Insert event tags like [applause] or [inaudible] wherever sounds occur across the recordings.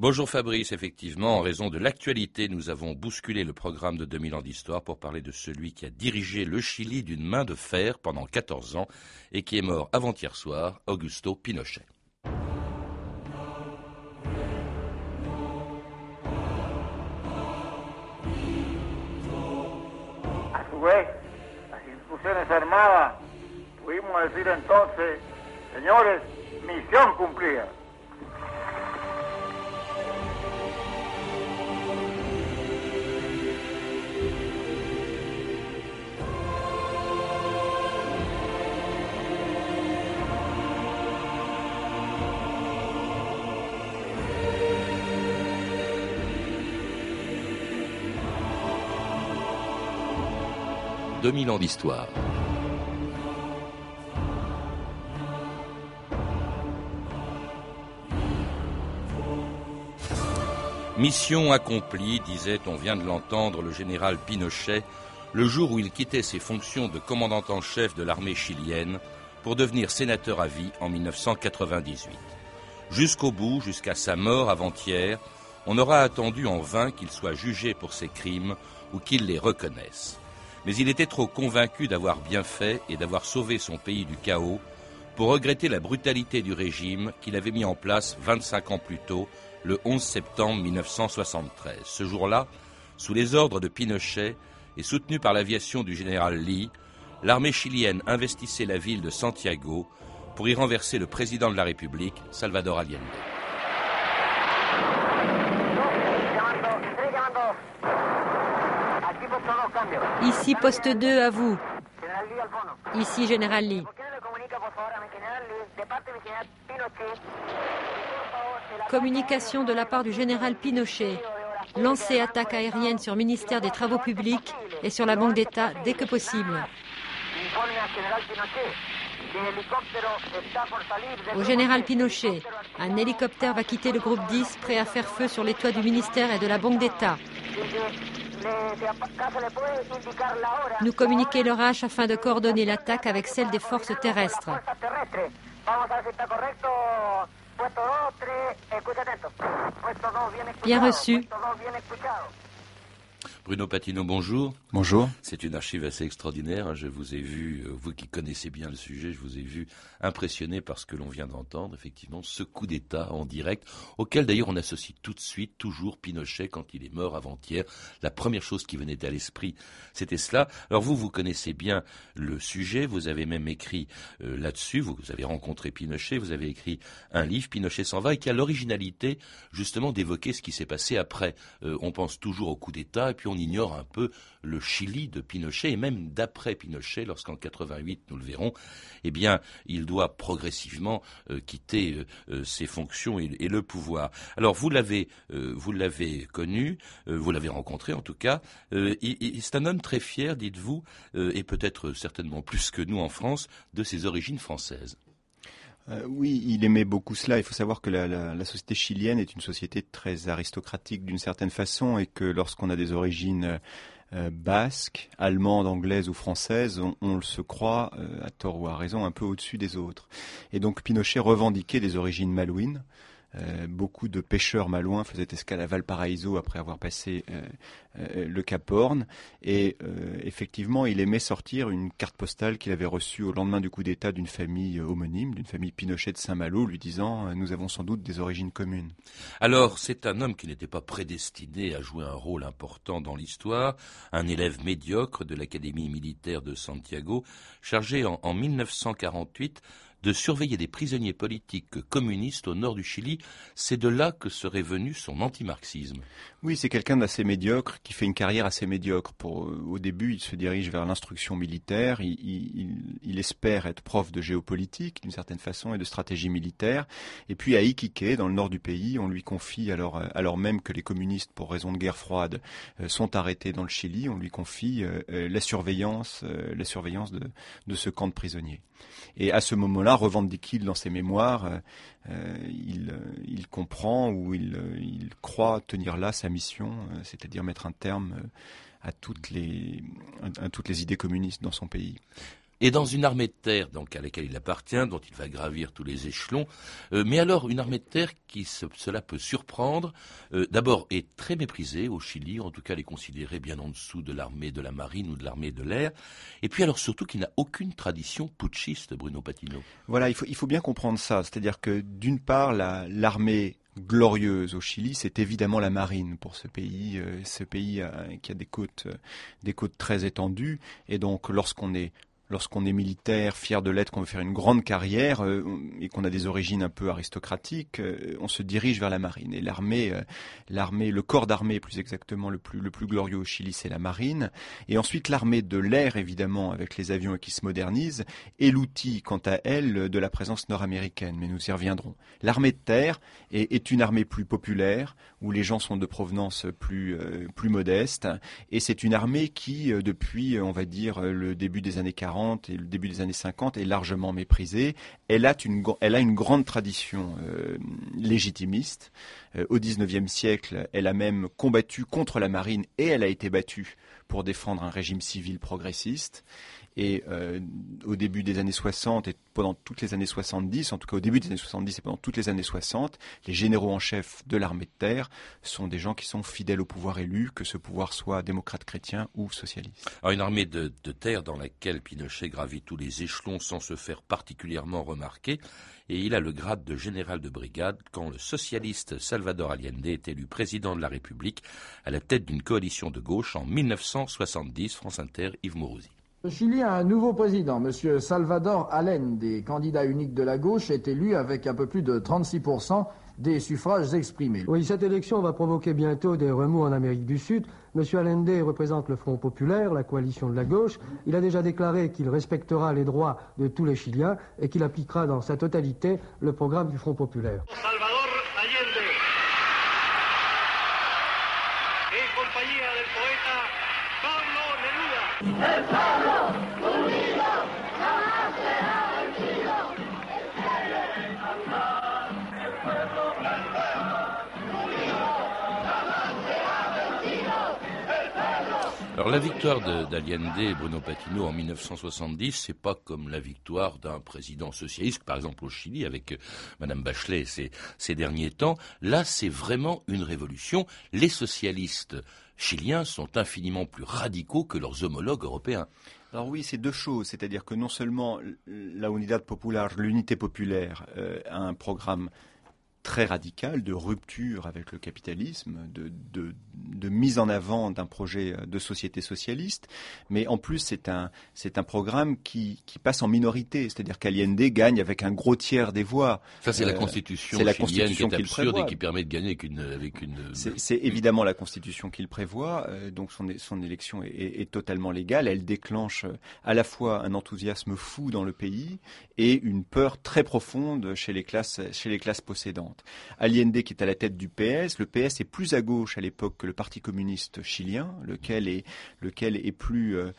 Bonjour Fabrice, effectivement, en raison de l'actualité, nous avons bousculé le programme de 2000 ans d'histoire pour parler de celui qui a dirigé le Chili d'une main de fer pendant 14 ans et qui est mort avant-hier soir, Augusto Pinochet. armadas, pudimos decir entonces, señores, misión cumplida. « 2000 ans d'histoire. Mission accomplie, disait, on vient de l'entendre, le général Pinochet, le jour où il quittait ses fonctions de commandant en chef de l'armée chilienne pour devenir sénateur à vie en 1998. Jusqu'au bout, jusqu'à sa mort avant-hier, on aura attendu en vain qu'il soit jugé pour ses crimes ou qu'il les reconnaisse mais il était trop convaincu d'avoir bien fait et d'avoir sauvé son pays du chaos pour regretter la brutalité du régime qu'il avait mis en place 25 ans plus tôt, le 11 septembre 1973. Ce jour-là, sous les ordres de Pinochet et soutenu par l'aviation du général Lee, l'armée chilienne investissait la ville de Santiago pour y renverser le président de la République, Salvador Allende. Ici, poste 2 à vous. Ici, Général Lee. Communication de la part du général Pinochet. Lancer attaque aérienne sur ministère des Travaux publics et sur la Banque d'État dès que possible. Au général Pinochet, un hélicoptère va quitter le groupe 10 prêt à faire feu sur les toits du ministère et de la Banque d'État. Nous communiquer l'orage afin de coordonner l'attaque avec celle des forces terrestres. Bien reçu. Bruno Patino, bonjour. Bonjour. C'est une archive assez extraordinaire. Je vous ai vu, euh, vous qui connaissez bien le sujet, je vous ai vu impressionné par ce que l'on vient d'entendre, effectivement, ce coup d'État en direct, auquel d'ailleurs on associe tout de suite toujours Pinochet quand il est mort avant-hier. La première chose qui venait à l'esprit, c'était cela. Alors vous, vous connaissez bien le sujet, vous avez même écrit euh, là-dessus, vous, avez rencontré Pinochet, vous avez écrit un livre, Pinochet s'en va, et qui a l'originalité justement d'évoquer ce qui s'est passé après. Euh, on pense toujours au coup d'État, et puis on ignore un peu le Chili de Pinochet et même d'après Pinochet, lorsqu'en 88 nous le verrons, eh bien, il doit progressivement euh, quitter euh, euh, ses fonctions et, le pouvoir. Alors vous l'avez, vous l'avez connu, vous l'avez rencontré en tout cas. c'est un homme très fier, dites-vous, et peut-être certainement plus que nous en France, de ses origines françaises. Oui, il aimait beaucoup cela. Il faut savoir que la, société chilienne est une société très aristocratique d'une certaine façon et que lorsqu'on a des origines euh, basque, allemande, anglaise ou française, on, se croit, euh, à tort ou à raison, un peu au-dessus des autres. Et donc Pinochet revendiquait des origines malouines, euh, beaucoup de pêcheurs malouins faisaient escale à Valparaiso après avoir passé euh, euh, le Cap Horn. Et effectivement, il aimait sortir une carte postale qu'il avait reçue au lendemain du coup d'État d'une famille homonyme, d'une famille Pinochet de Saint-Malo, lui disant Nous avons sans doute des origines communes. Alors, c'est un homme qui n'était pas prédestiné à jouer un rôle important dans l'histoire, un élève médiocre de l'Académie militaire de Santiago, chargé en, en 1948 de surveiller des prisonniers politiques communistes au nord du Chili. C'est de là que serait venu son antimarxisme. Oui, c'est quelqu'un d'assez médiocre, qui fait une carrière assez médiocre. Pour, euh, au début, il se dirige vers l'instruction militaire, il, espère être prof de géopolitique, d'une certaine façon, et de stratégie militaire. Et puis à Iquique, dans le nord du pays, on lui confie, alors, euh, alors même que les communistes, pour raison de guerre froide, euh, sont arrêtés dans le Chili, on lui confie la surveillance, la surveillance de, de ce camp de prisonniers. Et à ce moment-là, revendique-t-il dans ses mémoires, il, il, comprend ou il, croit tenir là sa mission, euh, c'est-à-dire mettre un terme euh, à toutes les idées communistes dans son pays. Et dans une armée de terre donc à laquelle il appartient, dont il va gravir tous les échelons. Euh, mais alors une armée de terre qui cela peut surprendre, euh, d'abord est très méprisée au Chili, en tout cas elle est considérée bien en dessous de l'armée de la marine ou de l'armée de l'air, et puis alors surtout qu'il n'a aucune tradition putschiste, Bruno Patino. Voilà, il faut, il faut bien comprendre ça, c'est-à-dire que d'une part l'armée glorieuse au Chili, c'est évidemment la marine pour ce pays, euh, ce pays qui a des côtes, des côtes très étendues. Et donc, lorsqu'on est lorsqu'on est militaire, fier de l'être, qu'on veut faire une grande carrière euh, et qu'on a des origines un peu aristocratiques, euh, on se dirige vers la marine. Et l'armée, euh, l'armée, le corps d'armée plus exactement le plus le plus glorieux au Chili, c'est la marine. Et ensuite l'armée de l'air évidemment avec les avions qui se modernisent et l'outil quant à elle de la présence nord-américaine. Mais nous y reviendrons. L'armée de terre est, est, une armée plus populaire où les gens sont de provenance plus plus modeste et c'est une armée qui depuis on va dire le début des années 40 et le début des années 50 est largement méprisée. Elle a une, grande tradition euh, légitimiste. Euh, au XIXe siècle, elle a même combattu contre la marine et elle a été battue pour défendre un régime civil progressiste. Et euh, au début des années 60 et pendant toutes les années 70, en tout cas au début des années 70 et pendant toutes les années 60, les généraux en chef de l'armée de terre sont des gens qui sont fidèles au pouvoir élu, que ce pouvoir soit démocrate chrétien ou socialiste. Alors une armée de, de terre dans laquelle Pinochet gravit tous les échelons sans se faire particulièrement remarquer, et il a le grade de général de brigade quand le socialiste Salvador Allende est élu président de la République à la tête d'une coalition de gauche en 1970. France Inter, Yves Mourouzi. Le Chili a un nouveau président, M. Salvador Allende, candidat unique de la gauche, est élu avec un peu plus de 36% des suffrages exprimés. Oui, cette élection va provoquer bientôt des remous en Amérique du Sud. M. Allende représente le Front populaire, la coalition de la gauche. Il a déjà déclaré qu'il respectera les droits de tous les Chiliens et qu'il appliquera dans sa totalité le programme du Front populaire. Salvador Allende. La victoire d'Allende Bruno Patino en 1970, c'est pas comme la victoire d'un président socialiste, par exemple au Chili avec euh, Madame Bachelet ces, derniers temps. Là, c'est vraiment une révolution. Les socialistes chiliens sont infiniment plus radicaux que leurs homologues européens. Alors oui, c'est deux choses, c'est-à-dire que non seulement la Unidad l'unité populaire, euh, a un programme très radical de rupture avec le capitalisme, de, de, de mise en avant d'un projet de société socialiste, mais en plus c'est un, c'est un programme qui, qui passe en minorité, c'est-à-dire qu'Allende gagne avec un gros tiers des voix. Ça c'est la euh, constitution la constitution qui est absurde et qui permet de gagner avec une... Avec une... C'est évidemment la constitution qu'il prévoit, euh, donc son, son élection est, est, totalement légale, elle déclenche à la fois un enthousiasme fou dans le pays et une peur très profonde chez les classes, chez les classes possédantes. Allende qui est à la tête du PS, le PS est plus à gauche à l'époque que le Parti communiste chilien, lequel est, lequel est plus euh,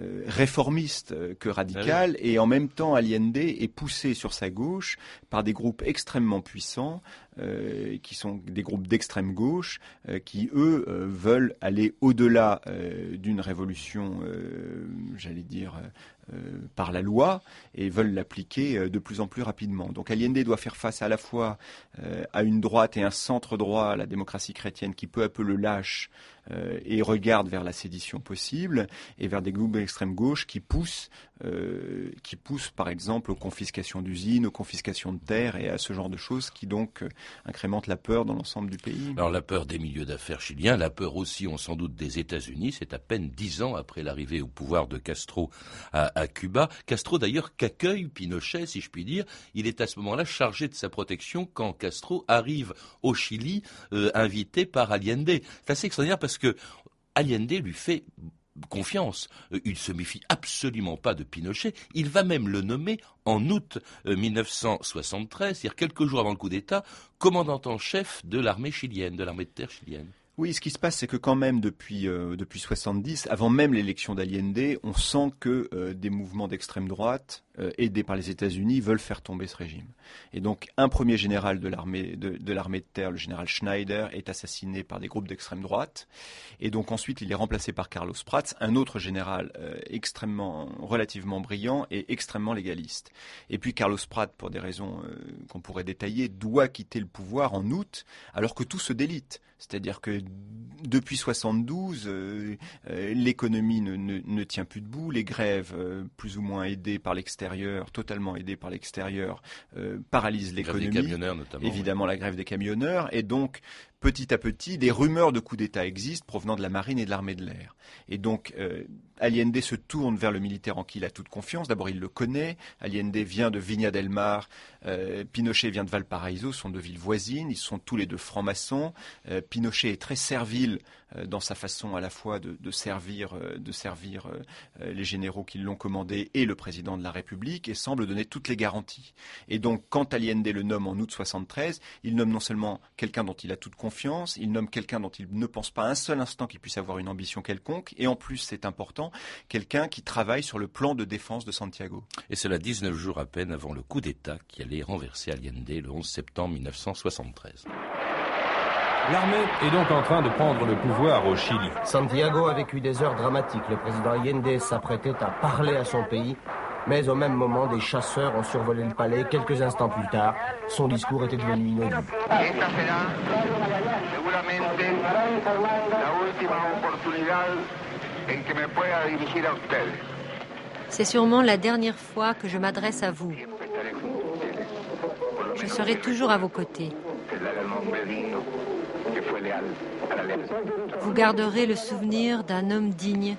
euh, réformiste que radical, ah et en même temps Allende est poussé sur sa gauche par des groupes extrêmement puissants, euh, qui sont des groupes d'extrême gauche, qui eux veulent aller au-delà d'une révolution, j'allais dire, par la loi et veulent l'appliquer euh, de plus en plus rapidement. Donc Allende doit faire face à la fois euh, à une droite et un centre droit, la démocratie chrétienne, qui peu à peu le lâche et regarde vers la sédition possible, et vers des groupes d'extrême gauche qui poussent, qui poussent par exemple aux confiscations d'usines, aux confiscations de terres et à ce genre de choses qui donc incrémentent la peur dans l'ensemble du pays. Alors la peur des milieux d'affaires chiliens, la peur aussi, on sans doute, des États-Unis. C'est à peine dix ans après l'arrivée au pouvoir de Castro à, à Cuba. Castro d'ailleurs qu'accueille Pinochet, si je puis dire. Il est à ce moment-là chargé de sa protection quand Castro arrive au Chili, euh, invité par Allende. C'est assez extraordinaire parce que Allende lui fait confiance. Euh, il se méfie absolument pas de Pinochet. Il va même le nommer en août 1973, euh, c'est-à-dire quelques jours avant le coup d'État, commandant en chef de l'armée chilienne, de l'armée de terre chilienne. Oui, ce qui se passe, c'est que quand même depuis euh, depuis 70, avant même l'élection d'Allende, on sent que euh, des mouvements d'extrême droite aidés par les États-Unis, veulent faire tomber ce régime. Et donc, un premier général de l'armée de, de l'armée de terre, le général Schneider, est assassiné par des groupes d'extrême droite. Et donc ensuite, il est remplacé par Carlos Prats, un autre général extrêmement, relativement brillant et extrêmement légaliste. Et puis Carlos Prats, pour des raisons qu'on pourrait détailler, doit quitter le pouvoir en août, alors que tout se délite. C'est-à-dire que depuis 72, euh, euh, l'économie ne, tient plus debout, les grèves, euh, plus ou moins aidées par l'extérieur, totalement aidées par l'extérieur, paralysent l'économie. Évidemment, la grève des camionneurs. Et donc, petit à petit, des rumeurs de coup d'État existent provenant de la marine et de l'armée de l'air. Et donc, euh, Allende se tourne vers le militaire en qui il a toute confiance. D'abord, il le connaît. Allende vient de Viña del Mar. Euh, Pinochet vient de Valparaiso, sont deux villes voisines. Ils sont tous les deux francs-maçons. Euh, Pinochet est très servile euh, dans sa façon à la fois de, de servir, de servir les généraux qui l'ont commandé et le président de la République et semble donner toutes les garanties. Et donc, quand Allende le nomme en août 73, il nomme non seulement quelqu'un dont il a toute confiance, confiance, il nomme quelqu'un dont il ne pense pas un seul instant qu'il puisse avoir une ambition quelconque, et en plus, c'est important, quelqu'un qui travaille sur le plan de défense de Santiago. Et cela 19 jours à peine avant le coup d'État qui allait renverser Allende le 11 septembre 1973. L'armée est donc en train de prendre le pouvoir au Chili. Santiago a vécu des heures dramatiques. Le président Allende s'apprêtait à parler à son pays mais au même moment, des chasseurs ont survolé le palais. Quelques instants plus tard, son discours était devenu inaudible. C'est sûrement la dernière fois que je m'adresse à vous. Je serai toujours à vos côtés. Vous garderez le souvenir d'un homme digne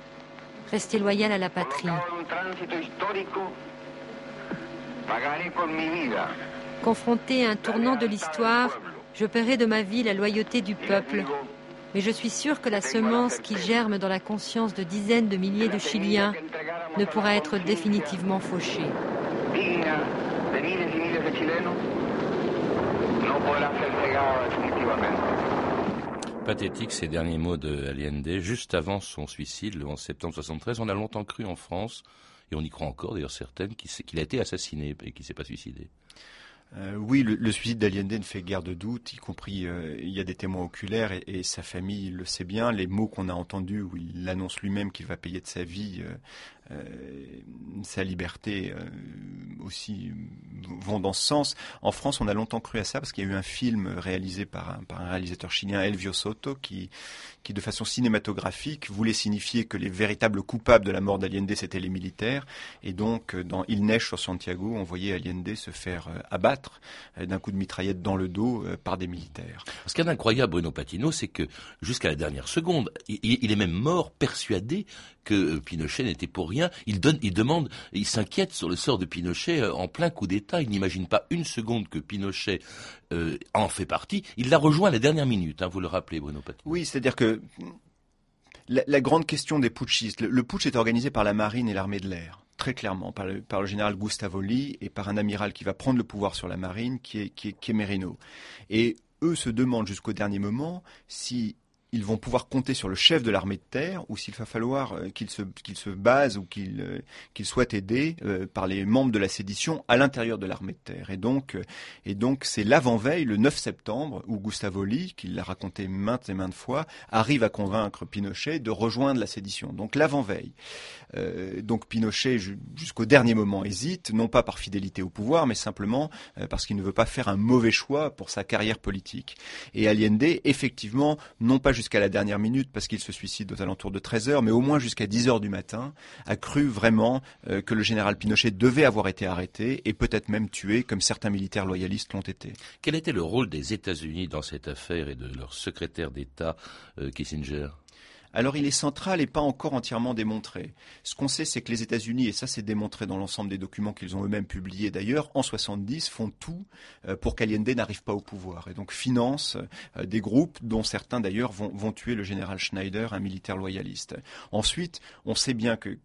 Restez loyal à la patrie. Confronté à un tournant de l'histoire, je paierai de ma vie la loyauté du peuple. Mais je suis sûr que la semence qui germe dans la conscience de dizaines de milliers de Chiliens ne pourra être définitivement fauchée. Pathétique ces derniers mots de Allende, juste avant son suicide, le 11 septembre 73. On a longtemps cru en France, et on y croit encore d'ailleurs certaines, qu'il a été assassiné et qu'il ne s'est pas suicidé. Euh, oui, le, suicide d'Allende ne fait guère de doute, y compris euh, il y a des témoins oculaires et, sa famille le sait bien. Les mots qu'on a entendus où il annonce lui-même qu'il va payer de sa vie euh, sa liberté euh, aussi vont dans ce sens. En France, on a longtemps cru à ça parce qu'il y a eu un film réalisé par un, réalisateur chilien, Elvio Soto, qui, qui de façon cinématographique voulait signifier que les véritables coupables de la mort d'Allende, c'était les militaires. Et donc, dans Il neige sur Santiago, on voyait Allende se faire euh, abattre d'un coup de mitraillette dans le dos par des militaires. Ce qui est incroyable, Bruno Patino, c'est que jusqu'à la dernière seconde, il est même mort persuadé que Pinochet n'était pour rien il, donne, il demande, il s'inquiète sur le sort de Pinochet euh, en plein coup d'État. Il n'imagine pas une seconde que Pinochet euh, en fait partie. Il l'a rejoint à la dernière minute, hein, vous le rappelez, Bruno Patino. Oui, c'est-à-dire que la, grande question des putschistes, le, putsch est organisé par la marine et l'armée de l'air très clairement par le, général Gustavo Lee et par un amiral qui va prendre le pouvoir sur la marine, qui est, qui est, qui est Merino. Et eux se demandent jusqu'au dernier moment si ils vont pouvoir compter sur le chef de l'armée de terre ou s'il va falloir euh, qu'il se, qu'il se base ou qu'il euh, qu'il soit aidé euh, par les membres de la sédition à l'intérieur de l'armée de terre. Et donc, et donc c'est l'avant-veille, le 9 septembre, où Gustavo Lee, qui l'a raconté maintes et maintes fois, arrive à convaincre Pinochet de rejoindre la sédition. Donc l'avant-veille. donc Pinochet, jusqu'au dernier moment, hésite, non pas par fidélité au pouvoir, mais simplement parce qu'il ne veut pas faire un mauvais choix pour sa carrière politique. Et Allende, effectivement, non pas jusqu'à la dernière minute parce qu'il se suicide aux alentours de 13 heures, mais au moins jusqu'à 10 heures du matin, a cru vraiment euh, que le général Pinochet devait avoir été arrêté et peut-être même tué, comme certains militaires loyalistes l'ont été. Quel était le rôle des États-Unis dans cette affaire et de leur secrétaire d'État, euh, Kissinger? Alors il est central et pas encore entièrement démontré. Ce qu'on sait, c'est que les États-Unis, et ça c'est démontré dans l'ensemble des documents qu'ils ont eux-mêmes publiés d'ailleurs, en 70 font tout euh, pour qu'Allende n'arrive pas au pouvoir et donc financent euh, des groupes dont certains d'ailleurs vont, tuer le général Schneider, un militaire loyaliste. Ensuite, on sait bien que,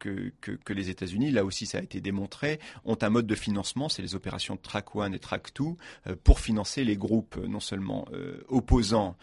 les États-Unis, là aussi ça a été démontré, ont un mode de financement, c'est les opérations Track One et Track Two, euh, pour financer les groupes non seulement opposants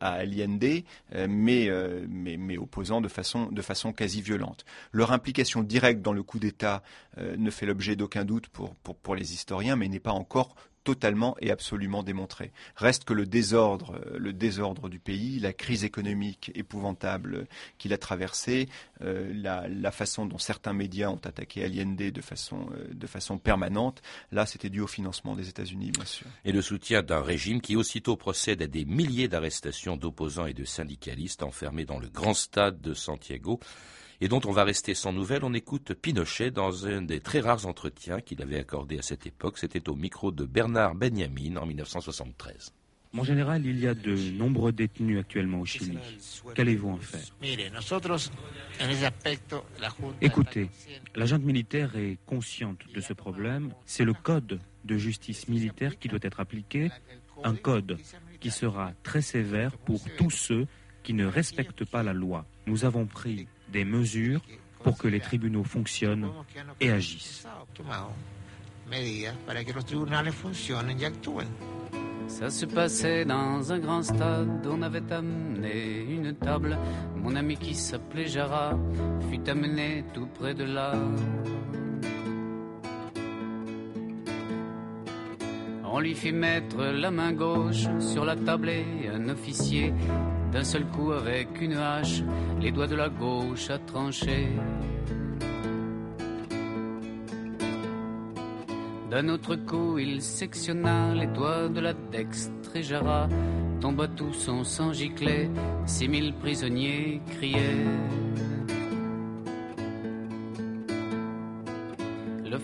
à Allende, mais, mais mais opposants de façon, quasi violente. Leur implication directe dans le coup d'État ne fait l'objet d'aucun doute pour les historiens, mais n'est pas encore totalement et absolument démontré. Reste que le désordre, euh, le désordre du pays, la crise économique épouvantable qu'il a traversée, euh, la, façon dont certains médias ont attaqué Allende de façon, euh, de façon permanente, là c'était dû au financement des États-Unis, bien sûr. Et le soutien d'un régime qui aussitôt procède à des milliers d'arrestations d'opposants et de syndicalistes enfermés dans le grand stade de Santiago et dont on va rester sans nouvelles. On écoute Pinochet dans un des très rares entretiens qu'il avait accordé à cette époque. C'était au micro de Bernard Benjamin en 1973. Mon général, il y a de nombreux détenus actuellement au Chili. Qu'allez-vous en faire? Écoutez, la junte militaire est consciente de ce problème. C'est le code de justice militaire qui doit être appliqué, un code qui sera très sévère pour tous ceux qui ne respectent pas la loi. Nous avons pris des mesures pour que les tribunaux fonctionnent et agissent. Ça se passait dans un grand stade, on avait amené une table. Mon ami qui s'appelait Jara fut amené tout près de là. On lui fit mettre la main gauche sur la table et un officier d'un seul coup avec une hache, les doigts de la gauche à trancher. D'un autre coup, il sectionna les doigts de la dextre et Jara tomba tout son sang giclé, six mille prisonniers criaient.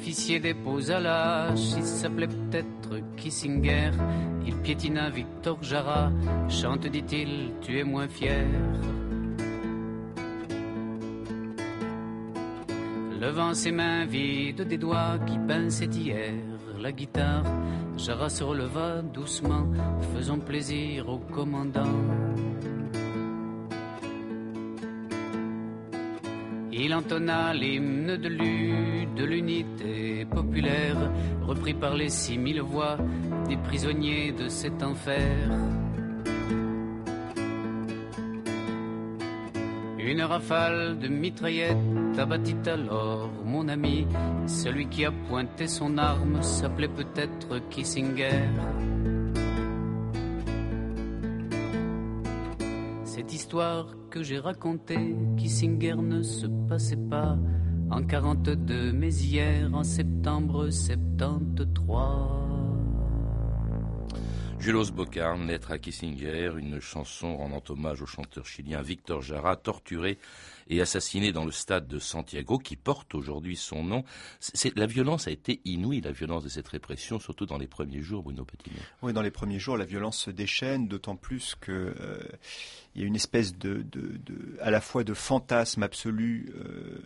L'officier déposa hache, il s'appelait peut-être Kissinger, il piétina Victor Jara, chante, dit-il, tu es moins fier. Levant ses mains vides des doigts qui pinçaient hier la guitare, Jara se releva doucement, faisant plaisir au commandant. Il entonna l'hymne de l'unité populaire, repris par les six mille voix des prisonniers de cet enfer. Une rafale de mitraillettes abattit alors mon ami. Celui qui a pointé son arme s'appelait peut-être Kissinger. Cette histoire que j'ai racontée, Kissinger ne se passait pas en 42, mais hier, en septembre 73. Julos Bocard, naître à Kissinger, une chanson rendant hommage au chanteur chilien Victor Jara, torturé et assassiné dans le stade de Santiago, qui porte aujourd'hui son nom. la violence a été inouïe, la violence de cette répression, surtout dans les premiers jours, Bruno Patinet. Oui, dans les premiers jours, la violence se déchaîne, d'autant plus que euh, il y a une espèce de, à la fois de fantasme absolu euh,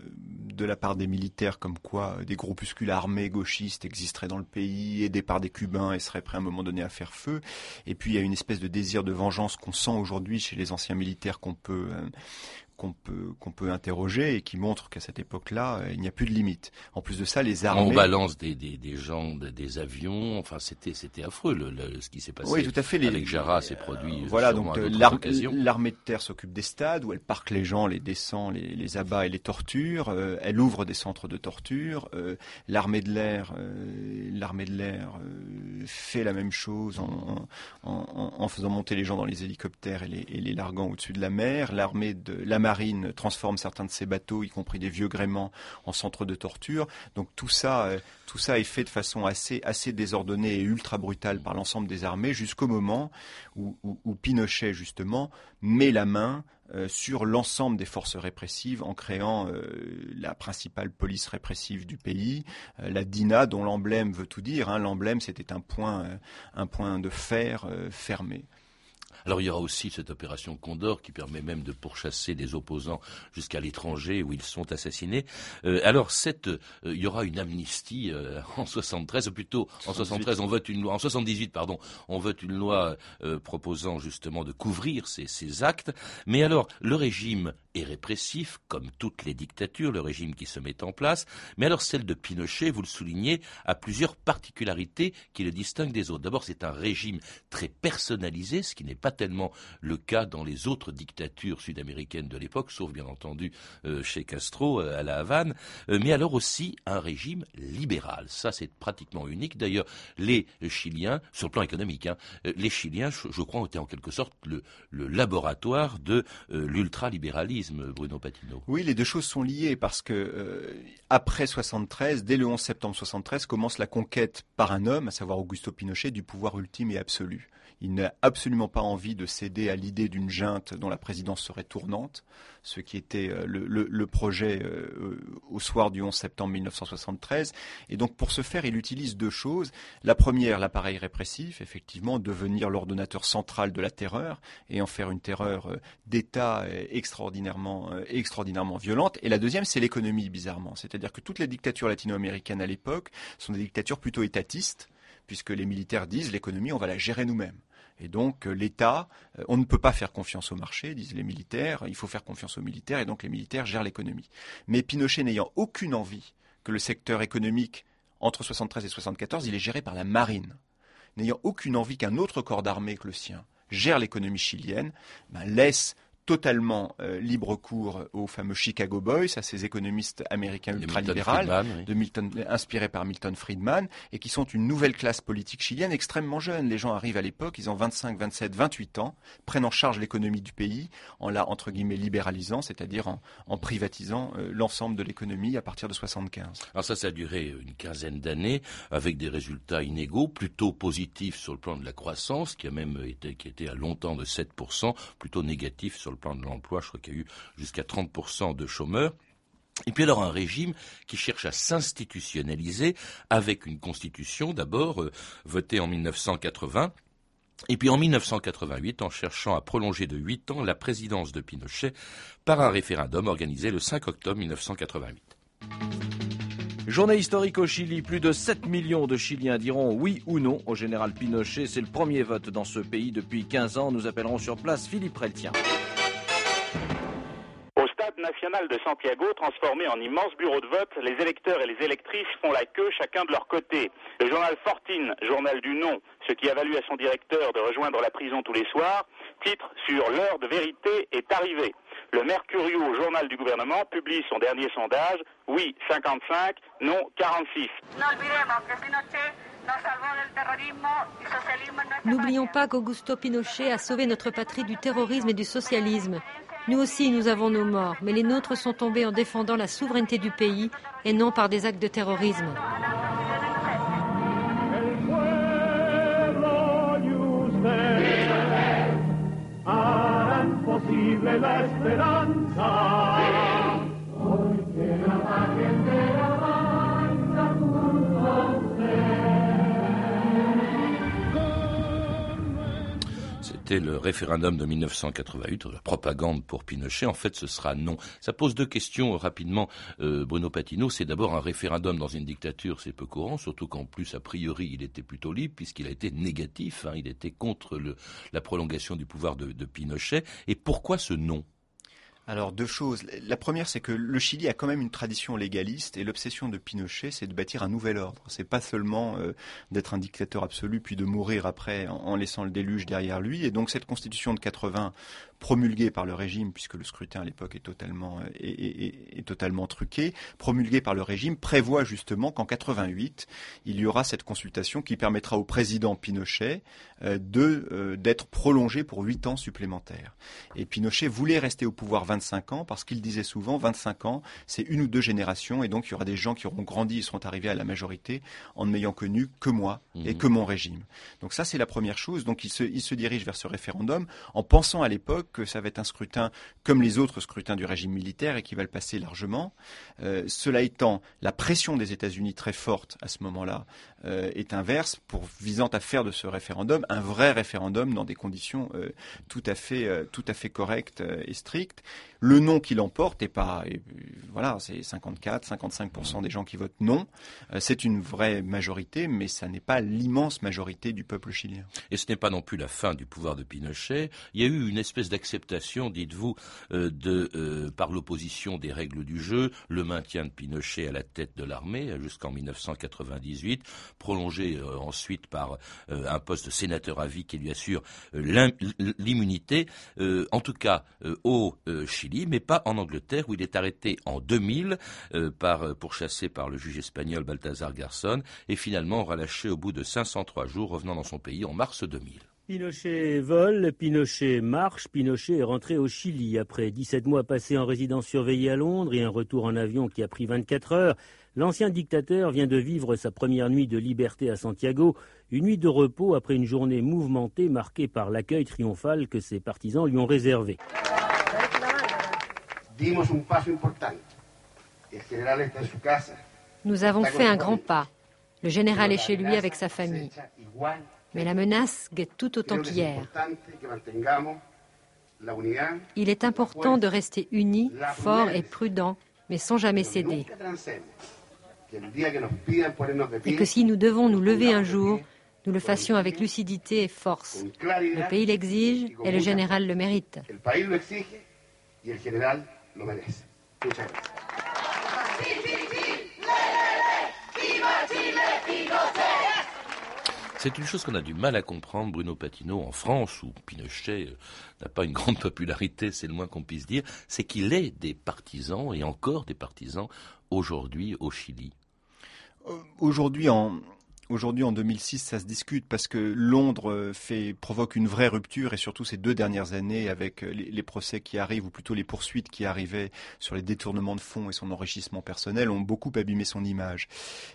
de la part des militaires, comme quoi des groupuscules armés gauchistes existeraient dans le pays, aidés par des Cubains et seraient prêts à un moment donné à faire feu. Et puis il y a une espèce de désir de vengeance qu'on sent aujourd'hui chez les anciens militaires qu'on peut euh, qu'on peut, qu'on peut interroger et qui montre qu'à cette époque-là, euh, il n'y a plus de limite. En plus de ça, les armées... On balance des, des, des gens, des avions, enfin c'était, c'était affreux le, ce qui s'est passé oui, tout à fait. avec Jara, s'est produit. Euh, voilà, donc euh, l'armée de terre s'occupe des stades où elle parque les gens, les descend, les, les abat et les torture. elle ouvre des centres de torture. l'armée de l'air, l'armée de l'air fait la même chose en, en, en, faisant monter les gens dans les hélicoptères et les, et les larguant au-dessus de la mer. L'armée de la marine transforme certains de ses bateaux, y compris des vieux gréments, en centres de torture. Donc tout ça, euh, tout ça est fait de façon assez, assez désordonnée et ultra brutale par l'ensemble des armées, jusqu'au moment où, Pinochet justement met la main euh, sur l'ensemble des forces répressives en créant euh, la principale police répressive du pays, la DINA, dont l'emblème veut tout dire. Hein. L'emblème, c'était un point, un point de fer fermé. Alors il y aura aussi cette opération Condor qui permet même de pourchasser des opposants jusqu'à l'étranger où ils sont assassinés. Euh, alors cette, euh, il y aura une amnistie euh, en 73, ou plutôt en 73 on vote une loi, en 78 pardon, on vote une loi proposant justement de couvrir ces, ces, actes. Mais alors le régime est répressif, comme toutes les dictatures, le régime qui se met en place, mais alors celle de Pinochet, vous le soulignez, a plusieurs particularités qui le distinguent des autres. D'abord, c'est un régime très personnalisé, ce qui n'est pas tellement le cas dans les autres dictatures sud-américaines de l'époque, sauf bien entendu euh, chez Castro euh, à la Havane, euh, mais alors aussi un régime libéral. Ça, c'est pratiquement unique. D'ailleurs, les Chiliens, sur le plan économique, hein, les Chiliens, je, crois, ont été en quelque sorte le, laboratoire de l'ultralibéralisme, Bruno. Oui, les deux choses sont liées parce que après 73, dès le 11 septembre 73, commence la conquête par un homme, à savoir Augusto Pinochet, du pouvoir ultime et absolu. Il n'a absolument pas envie de céder à l'idée d'une junte dont la présidence serait tournante, ce qui était euh, le, projet euh, au soir du 11 septembre 1973. Et donc pour ce faire, il utilise deux choses. La première, l'appareil répressif, effectivement, devenir l'ordonnateur central de la terreur et en faire une terreur euh, d'État extraordinairement, extraordinairement violente. Et la deuxième, c'est l'économie, bizarrement. C'est-à-dire que toutes les dictatures latino-américaines à l'époque sont des dictatures plutôt étatistes puisque les militaires disent l'économie, on va la gérer nous-mêmes. Et donc euh, l'État, euh, on ne peut pas faire confiance au marché, disent les militaires, il faut faire confiance aux militaires, et donc les militaires gèrent l'économie. Mais Pinochet n'ayant aucune envie que le secteur économique, entre 73 et 74, il est géré par la marine, n'ayant aucune envie qu'un autre corps d'armée que le sien gère l'économie chilienne, ben, laisse totalement euh, libre cours aux fameux Chicago Boys, à ces économistes américains ultralibéraux, Milton, inspirés par Milton Friedman, et qui sont une nouvelle classe politique chilienne extrêmement jeune. Les gens arrivent à l'époque, ils ont 25, 27, 28 ans, prennent en charge l'économie du pays en la, entre guillemets, libéralisant, c'est-à-dire en, privatisant euh, l'ensemble de l'économie à partir de 75. Alors ça, ça a duré une quinzaine d'années, avec des résultats inégaux, plutôt positifs sur le plan de la croissance, qui a même été, qui était à longtemps de 7%, plutôt négatif sur le plan de l'emploi, je crois qu'il y a eu jusqu'à 30% de chômeurs. Et puis alors un régime qui cherche à s'institutionnaliser avec une constitution d'abord euh, votée en 1980 et puis en 1988 en cherchant à prolonger de 8 ans la présidence de Pinochet par un référendum organisé le 5 octobre 1988. Journée historique au Chili, plus de 7 millions de Chiliens diront oui ou non au général Pinochet. C'est le premier vote dans ce pays depuis 15 ans. Nous appellerons sur place Philippe Reltien national de Santiago, transformé en immense bureau de vote, les électeurs et les électrices font la queue chacun de leur côté. Le journal Fortine, journal du nom, ce qui a valu à son directeur de rejoindre la prison tous les soirs, titre sur l'heure de vérité est arrivée. Le Mercurio, journal du gouvernement, publie son dernier sondage, oui 55, non 46. N'oublions pas qu'Augusto Pinochet a sauvé notre patrie du terrorisme et du socialisme. Nous aussi, nous avons nos morts, mais les nôtres sont tombés en défendant la souveraineté du pays et non par des actes de terrorisme. C'était le référendum de 1988, la propagande pour Pinochet. En fait, ce sera non. Ça pose deux questions euh, rapidement, euh, Bruno Patino. C'est d'abord un référendum dans une dictature, c'est peu courant, surtout qu'en plus, a priori, il était plutôt libre puisqu'il a été négatif. Hein. il était contre la prolongation du pouvoir de Pinochet. Et pourquoi ce non? Alors deux choses. La première, c'est que le Chili a quand même une tradition légaliste et l'obsession de Pinochet, c'est de bâtir un nouvel ordre. C'est pas seulement euh, d'être un dictateur absolu puis de mourir après en, laissant le déluge derrière lui. Et donc cette constitution de 80 promulguée par le régime, puisque le scrutin à l'époque est totalement, euh, totalement truqué, promulguée par le régime, prévoit justement qu'en 88, il y aura cette consultation qui permettra au président Pinochet euh, de d'être prolongé pour 8 ans supplémentaires. Et Pinochet voulait rester au pouvoir 25 ans parce qu'il disait souvent 25 ans, c'est une ou deux générations, et donc il y aura des gens qui auront grandi et seront arrivés à la majorité en ne m'ayant connu que moi et mmh. que mon régime. Donc ça, c'est la première chose. Donc il se, il se dirige vers ce référendum en pensant à l'époque que ça va être un scrutin comme les autres scrutins du régime militaire et qui va le passer largement. Euh, cela étant, la pression des États-Unis très forte à ce moment-là est inverse pour visant à faire de ce référendum un vrai référendum dans des conditions tout à fait tout à fait correctes et strictes. Le non qui l'emporte est pas, voilà, c'est 54, 55% des gens qui votent non. Euh, c'est une vraie majorité, mais ça n'est pas l'immense majorité du peuple chilien. Et ce n'est pas non plus la fin du pouvoir de Pinochet. Il y a eu une espèce d'acceptation, dites-vous, euh, de euh, par l'opposition des règles du jeu, le maintien de Pinochet à la tête de l'armée jusqu'en 1998, prolongé ensuite par un poste de sénateur à vie qui lui assure l'immunité, en tout cas au Chili mais pas en Angleterre où il est arrêté en 2000 euh, par, pourchassé par le juge espagnol Balthazar Garçon et finalement relâché au bout de 503 jours, revenant dans son pays en mars 2000. Pinochet vole, Pinochet marche, Pinochet est rentré au Chili après 17 mois passés en résidence surveillée à Londres et un retour en avion qui a pris 24 heures. L'ancien dictateur vient de vivre sa première nuit de liberté à Santiago, une nuit de repos après une journée mouvementée marquée par l'accueil triomphal que ses partisans lui ont réservé. Nous avons fait un grand pas. Le général est chez lui avec sa famille. Mais la menace guette tout autant qu'hier. Il est important de rester unis, forts et prudents, mais sans jamais céder. Et que si nous devons nous lever un jour, nous le fassions avec lucidité et force. Le pays l'exige et le général le mérite. C'est une chose qu'on a du mal à comprendre, Bruno Patino, en France, où Pinochet euh, n'a pas une grande [laughs] popularité, c'est le moins qu'on puisse dire, c'est qu'il est des partisans, et encore des partisans, aujourd'hui au Chili. Euh, aujourd'hui, en, Aujourd'hui, en 2006, ça se discute parce que Londres euh, provoque une vraie rupture et surtout ces deux dernières années avec euh, les, procès qui arrivent ou plutôt les poursuites qui arrivaient sur les détournements de fonds et son enrichissement personnel ont beaucoup abîmé son image.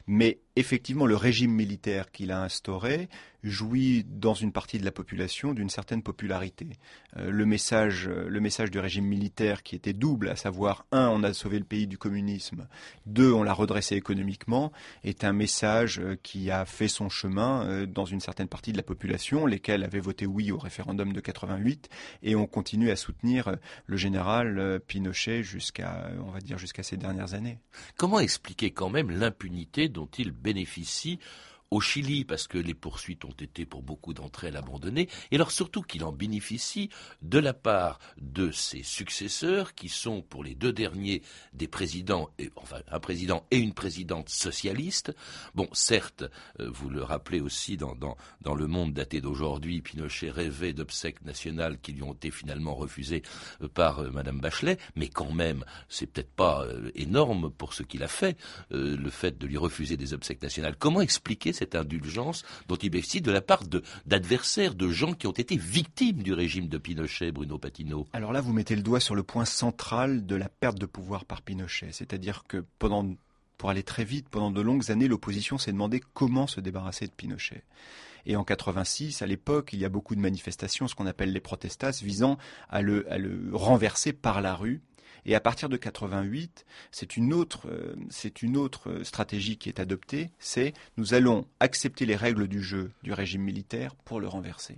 Mais effectivement, le régime militaire qu'il a instauré jouit dans une partie de la population d'une certaine popularité. Euh, le message, le message du régime militaire qui était double, à savoir un, on a sauvé le pays du communisme, deux, on l'a redressé économiquement, est un message qui a fait son chemin euh, dans une certaine partie de la population, lesquels avaient voté oui au référendum de 88 et ont continué à soutenir euh, le général euh, Pinochet jusqu'à, on va dire, jusqu'à ces dernières années. Comment expliquer quand même l'impunité dont il bénéficie au Chili, parce que les poursuites ont été pour beaucoup d'entre elles abandonnées, et alors surtout qu'il en bénéficie de la part de ses successeurs, qui sont pour les deux derniers des présidents, et, enfin un président et une présidente socialiste. Bon, certes, euh, vous le rappelez aussi dans, dans, le monde daté d'aujourd'hui, Pinochet rêvait d'obsèques nationales qui lui ont été finalement refusées euh, par euh, Madame Bachelet, mais quand même, c'est peut-être pas énorme pour ce qu'il a fait, le fait de lui refuser des obsèques nationales. Comment expliquer cette indulgence dont il bénéficie de la part d'adversaires, de, gens qui ont été victimes du régime de Pinochet, Bruno Patino. Alors là, vous mettez le doigt sur le point central de la perte de pouvoir par Pinochet. C'est-à-dire que pendant pour aller très vite, pendant de longues années, l'opposition s'est demandé comment se débarrasser de Pinochet. Et en 86, à l'époque, il y a beaucoup de manifestations, ce qu'on appelle les protestas, visant à le, à le renverser par la rue et à partir de 88, c'est une autre, euh, c'est une autre stratégie qui est adoptée. C'est nous allons accepter les règles du jeu du régime militaire pour le renverser.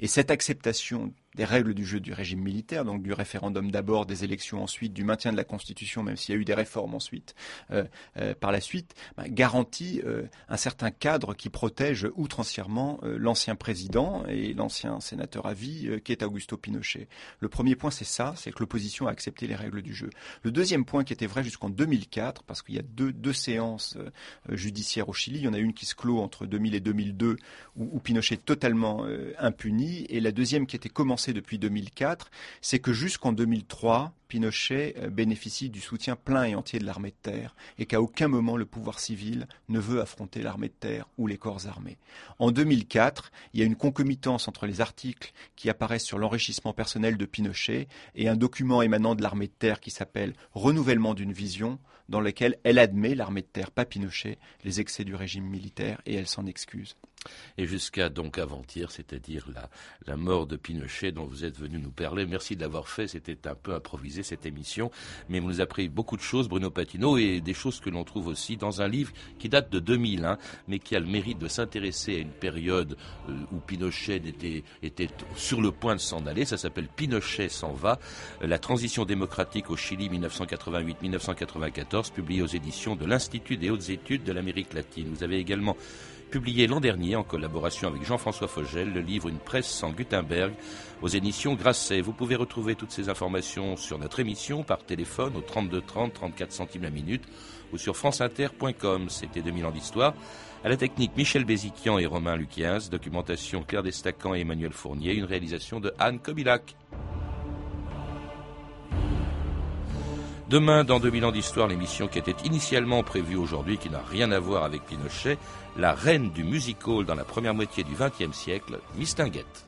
Et cette acceptation des règles du jeu du régime militaire, donc du référendum d'abord, des élections ensuite, du maintien de la Constitution, même s'il y a eu des réformes ensuite, euh, euh, par la suite, bah, garantit euh, un certain cadre qui protège outrancièrement l'ancien président et l'ancien sénateur à vie qui est Augusto Pinochet. Le premier point, c'est ça, c'est que l'opposition a accepté les règles du jeu. Le deuxième point qui était vrai jusqu'en 2004, parce qu'il y a deux, deux séances judiciaires au Chili, il y en a une qui se clôt entre 2000 et 2002, où, où Pinochet est totalement impuni, et la deuxième qui était commencée depuis 2004, c'est que jusqu'en 2003, Pinochet euh, bénéficie du soutien plein et entier de l'armée de terre et qu'à aucun moment le pouvoir civil ne veut affronter l'armée de terre ou les corps armés. En 2004, il y a une concomitance entre les articles qui apparaissent sur l'enrichissement personnel de Pinochet et un document émanant de l'armée de terre qui s'appelle Renouvellement d'une vision dans lequel elle admet, l'armée de terre, pas Pinochet, les excès du régime militaire et elle s'en excuse. Et jusqu'à donc avant-hier, c'est-à-dire la, la mort de Pinochet dont vous êtes venu nous parler. Merci de l'avoir fait, c'était un peu improvisé cette émission, mais vous nous a pris beaucoup de choses, Bruno Patino, et des choses que l'on trouve aussi dans un livre qui date de 2001, mais qui a le mérite de s'intéresser à une période euh, où Pinochet était, était sur le point de s'en aller. Ça s'appelle Pinochet s'en va, euh, la transition démocratique au Chili 1988-1994, publié aux éditions de l'Institut des hautes études de l'Amérique latine. Vous avez également publié l'an dernier en collaboration avec Jean-François Fogel le livre Une presse sans Gutenberg aux éditions Grasset. Vous pouvez retrouver toutes ces informations sur notre émission par téléphone au 32 30 34 centimes la minute ou sur franceinter.com. C'était 2000 ans d'histoire. À la technique, Michel Béziquian et Romain Luquiaz. Documentation, Claire Destacan et Emmanuel Fournier. Une réalisation de Anne Kobilac. Demain, dans 2000 ans d'histoire, l'émission qui était initialement prévue aujourd'hui, qui n'a rien à voir avec Pinochet, la reine du music hall dans la première moitié du XXe siècle, Mistinguette.